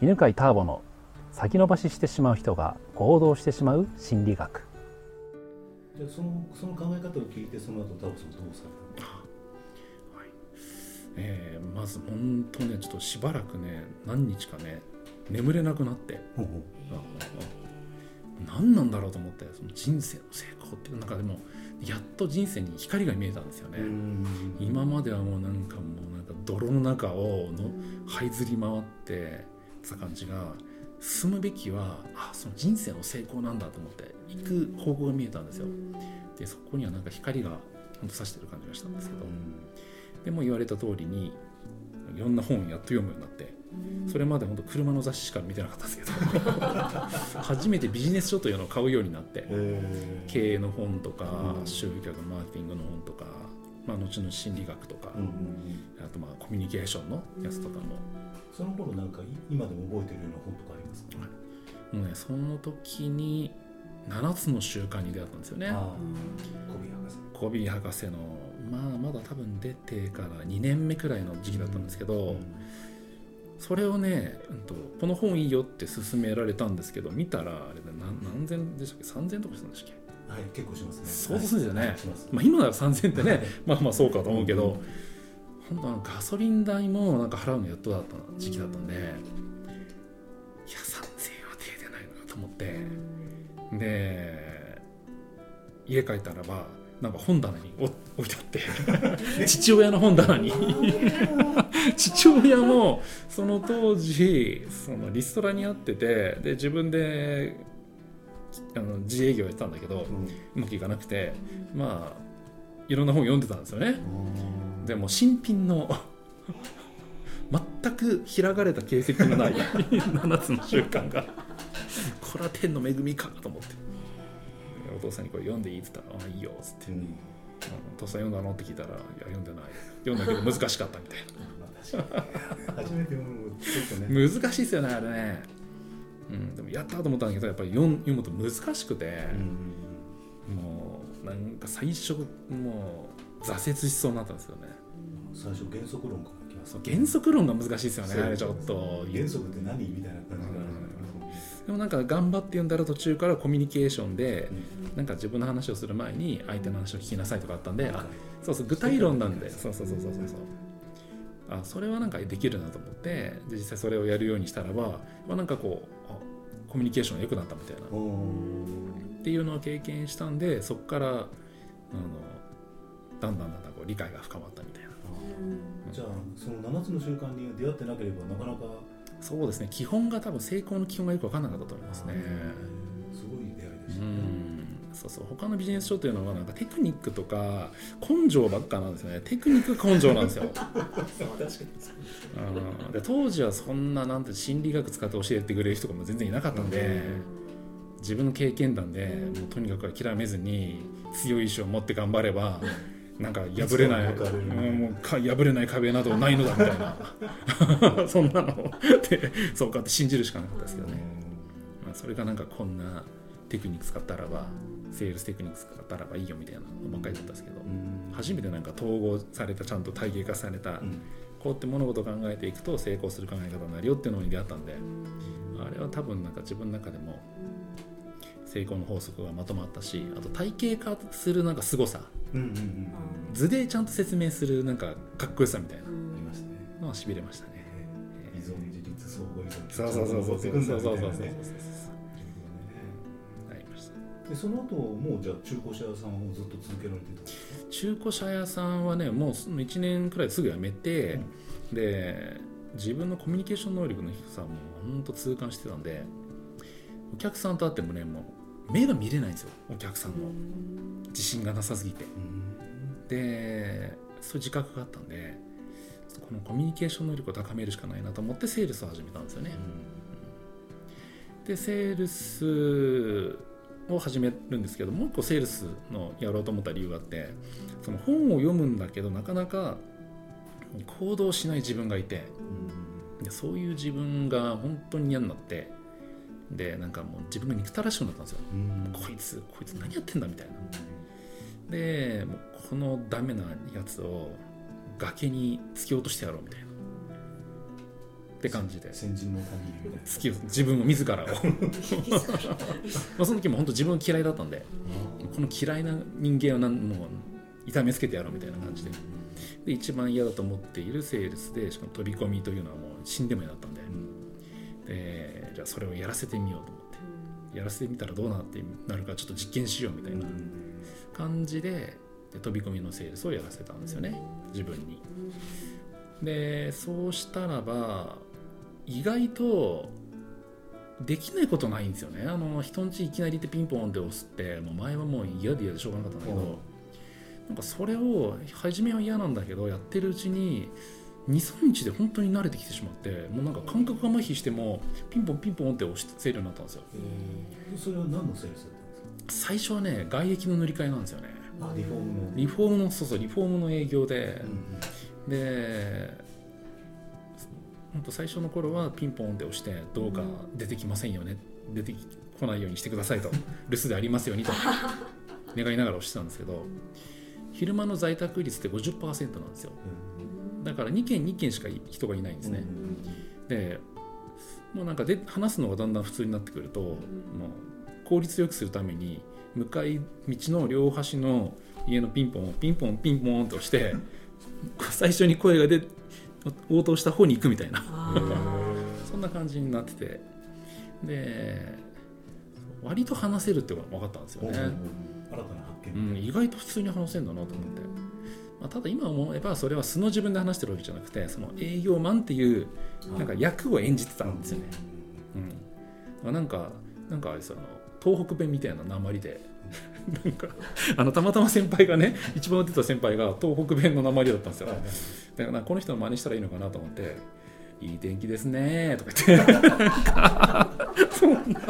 犬飼ターボの先延ばししてしまう人が行動してしまう心理学。じゃあそのその考え方を聞いてその後タオさんどうされたはい。えー、まず本当ねちょっとしばらくね何日かね眠れなくなって。のほう。ほ何なんだろうと思ってその人生の成功っていう。中でもやっと人生に光が見えたんですよね、今まではもうなんかもうなんか泥の中をの這いずり回ってた感じが進むべきはあその人生の成功なんだと思って行く方向が見えたんですよ。でそこにはなんか光が本当差してる感じがしたんですけどでも言われた通りにいろんな本をやっと読むようになってそれまで本当車の雑誌しか見てなかったんですけど 初めてビジネス書というのを買うようになってえ経営の本とかうん。集客マーケティングの本とか、まあ、後の心理学とか、あとまあコミュニケーションのやつとかもその頃なんかい今でも覚えてるような本とかありますか、もうねその時に7つの習慣に出会ったんですよね。ああ小ビ博士。コビー博士のまあまだ多分出てから2年目くらいの時期だったんですけど、それをね、うんと、この本いいよって勧められたんですけど見たらあれだ何何千でしたっけ？3000とかしたんでしたっけ？はい結構しますね。相当するんですよね。はいします。まあ、今なら3000ってねまあまあそうかと思うけど、本当あのガソリン代もなんか払うのやっとだった時期だったんで、いや3000円は手出ないなと思って、で家帰ったらばなんか本棚にお置いてあって 父親の本棚に。父親もその当時そのリストラにあっててで自分であの自営業やってたんだけどうまくいかなくてまあいろんな本読んでたんですよね。うんでも新品の全く開かれた形跡のない7つの習慣が。これは天の恵みかと思って。お父さんにこれ読んでいいって言ったら「あいいよ」っつって。うん「うんお父さん読んだの?」って聞いたら「いや読んでない。読んだけど難しかった」みたいまあ確かに初めて読むのちょっとね。な難しいですよねあれね。うんでもやったと思ったんだけどやっぱり読むと難しくて、うん。もうなんか最初もう挫折しそうになったんですよね。最初原則論から原則論が難しいですよねちょっと。原則って何みたいな感じがでもなんか頑張って読んだら途中からコミュニケーションでうん。なんか自分の話をする前に相手の話を聞きなさいとかあったんで、うん。あそうそう具体論なんで。そうそうそうそうそうあそれはなんかできるなと思ってで実際それをやるようにしたらば、まあ、なんかこうあコミュニケーションが良くなったみたいな。っていうのを経験したんでそこからあのだんだんだんだんこう理解が深まったみたいな。じゃあその7つの瞬間に出会ってなければなかなかそうですね基本が多分成功の基本がよく分かんなかったと思いますね。すごい出会いでしうたね。ん。そうそう他のビジネス書というのはなんかテクニックとか根性ばっかなんですよね。テクニックが根性なんですよ。確かに。うん。で当時はそんななんて心理学使って教えてくれる人がもう全然いなかったんで自分の経験談でもうとにかく諦めずに強い意志を持って頑張ればなんか破れない、もうか破れない壁などないのだみたいな。そんなの。でそうかって信じるしかなかったですけどね、まあ、それがなんかこんなテクニック使ったらばセールステクニック使ったらばいいよみたいなのばっかりだったんですけどうん。初めてなんか統合されたちゃんと体系化された、うん。こうやって物事を考えていくと成功する考え方になるよっていうのに出会ったんであれは多分なんか自分の中でも成功の法則がまとまったしあと体系化するなんか凄さうんうんうん図でちゃんと説明するなんかかっこよさみたいな。ありましたね。のはしびれましたね。依存自立相互依存そうそう。そうそうそうそうそうそうそうそううありましたでその後もうじゃあ中古車屋さんをずっと続けられてた中古車屋さんはねもうその1年くらいですぐ辞めて、で自分のコミュニケーション能力の低さも本当痛感してたんでお客さんと会ってもねもう目が見れないんですよお客さんの。自信がなさすぎて。でそういう自覚があったんでこのコミュニケーション能力を高めるしかないなと思ってセールスを始めたんですよね、でセールスを始めるんですけどもう一個セールスのやろうと思った理由があってその本を読むんだけどなかなか行動しない自分がいて。でそういう自分が本当に嫌になってでなんかもう自分が憎たらしくなったんですよ。うん。こいつこいつ何やってんだみたいな。でもうこのダメなやつを崖に突き落としてやろうみたいな。っって感じで。先人の他人みたいな。好きを自分を自らを。まあその時も本当自分嫌いだったんでこの嫌いな人間をなんもう痛めつけてやろうみたいな感じで。で一番嫌だと思っているセールスでしかも飛び込みというのはもう死んでも嫌だったんででじゃあそれをやらせてみようと思って。やらせてみたらどうなってなるかちょっと実験しようみたいな感じでで飛び込みのセールスをやらせたんですよね。自分に。でそうしたらば意外とできないことないんですよね。あの人んちいきなり行ってピンポンって押すってもう前はもう嫌で嫌でしょうがなかったんだけど。なんかそれを初めは嫌なんだけどやってるうちに23日で本当に慣れてきてしまってもうなんか感覚が麻痺してもピンポンピンポンって押せるようになったんですよ。えー。それは何のセールスだったんです最初はね外壁の塗り替えなんですよね。かあリフォームの。リフォームのそうそうリフォームの営業で。うんで本当最初の頃はピンポンって押してどうか出てきませんよね。出てこないようにしてくださいと。留守でありますようにと。願いながら押してたんですけど昼間の在宅率って50%なんですよだから2件2件しか人がいないんですね、でもうなんかで話すのがだんだん普通になってくるともう効率よくするために向かい道の両端の家のピンポンをピンポンピンポンと押して 最初に声が出応答した方に行くみたいな。そんな感じになってて。で割と話せるって分かったんですよね、新たな発見。うん、意外と普通に話せるんだなと思って、まあ、ただ今思えばそれは素の自分で話してるわけじゃなくてその営業マンっていうなんか役を演じてたんですよね、うん、なんかなんかあれその東北弁みたいな鉛で なんかあのたまたま先輩がね一番打ってた先輩が東北弁の鉛だったんですよ。だからこの人の真似したらいいのかなと思って「いい天気ですね」とか言って。そんな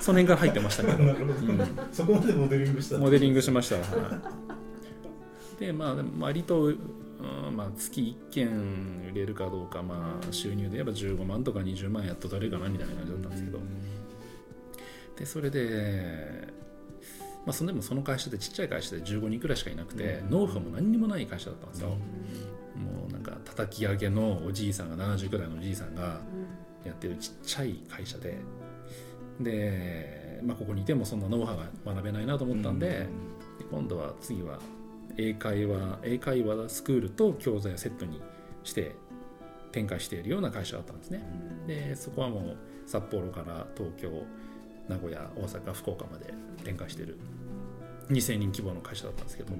その辺から入ってましたけど。うん。そこまでモデリングした。モデリングしました。はいで、まあ、割と、うんまあ、月1件売れるかどうか、まあ、収入で言えば15万とか20万やっと取れるかなみたいな感じだったんですけど、で、それで、まあ、それでもその会社でちっちゃい会社で15人くらいしかいなくて、ノウハウも何にもない会社だったんですよ。もうなんか叩き上げのおじいさんが70くらいのおじいさんがやってるちっちゃい会社で。で、まあ、ここにいてもそんなノウハウが学べないなと思ったんで、で今度は次は英会話英会話スクールと教材をセットにして展開しているような会社だったんですね。でそこはもう札幌から東京名古屋大阪福岡まで展開している2000人規模の会社だったんですけど、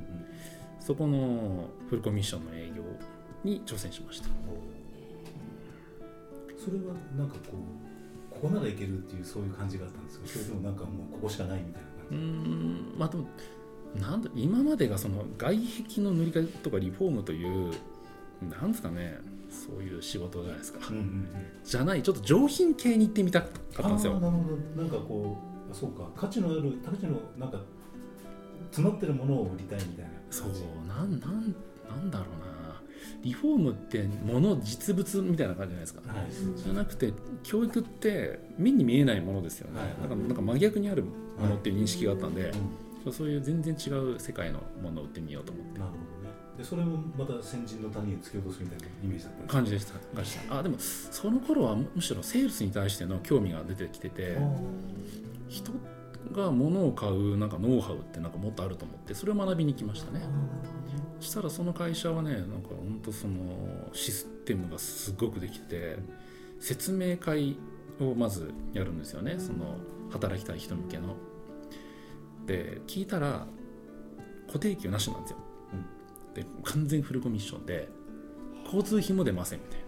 そこのフルコミッションの営業に挑戦しました。それはなんかこうここならいけるっていうそういう感じがあったんですか？それともなんかもうここしかないみたいな感んまあでもなんだ今までがその外壁の塗り替えとかリフォームというなんですかねそういう仕事じゃないですか、じ、うんうんうん、じゃないちょっと上品系に行ってみたかったんですよ。なるほど。なんかこうあそうか。価値のある価値のなんか詰まってるものを売りたいみたいな。そうなんなんなんだろうな。リフォームって物実物みたいな感じじゃないですか、はい。じゃなくて教育って目に見えないものですよね、はい。なんかなんか真逆にあるものっていう認識があったんで、うんそういう全然違う世界のものを売ってみようと思って。なるほどね。でそれもまた先人の谷へ突き落とすみたいなイメージだったんですか？感じでした。でした。あでもその頃はむしろセールスに対しての興味が出てきてて人が物を買うなんかノウハウってなんかもっとあると思ってそれを学びに来ましたね。そしたらその会社はねなんか本当そのシステムがすごくできてて説明会をまずやるんですよね。その働きたい人向けので聞いたら固定給なしなんですよ、で完全フルコミッションで交通費も出ませんみたいな。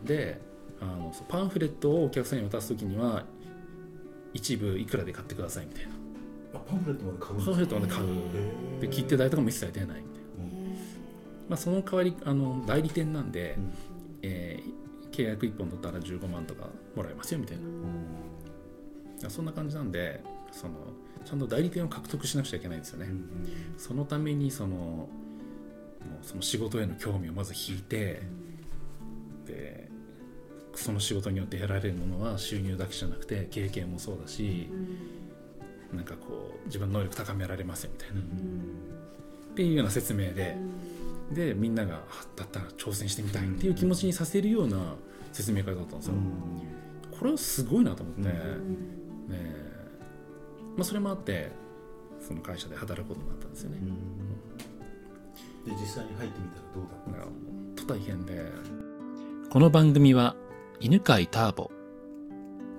うん。であのパンフレットをお客さんに渡す時には一部いくらで買ってくださいみたいな。あパンフレットまで買うんパンフレットまで買う。へー。で切手代とかも一切出ないみたいな、まあ、その代わりあの代理店なんで、うん。えー契約1本取ったら15万とかもらえますよみたいな。そんな感じなんでそのちゃんと代理店を獲得しなくちゃいけないんですよね、うんそのためにそのもうその仕事への興味をまず引いてでその仕事によって得られるものは収入だけじゃなくて経験もそうだしなんかこう自分の能力高められますよみたいな、っていうような説明ででみんながだったら挑戦してみたいっていう気持ちにさせるような説明会だったんですよ、これはすごいなと思って、ねまあ、それもあってその会社で働くことになったんですよね、で実際に入ってみたらどうだったんですか？大変で。この番組は犬飼ターボ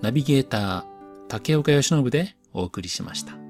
ナビゲーター竹岡由伸でお送りしました。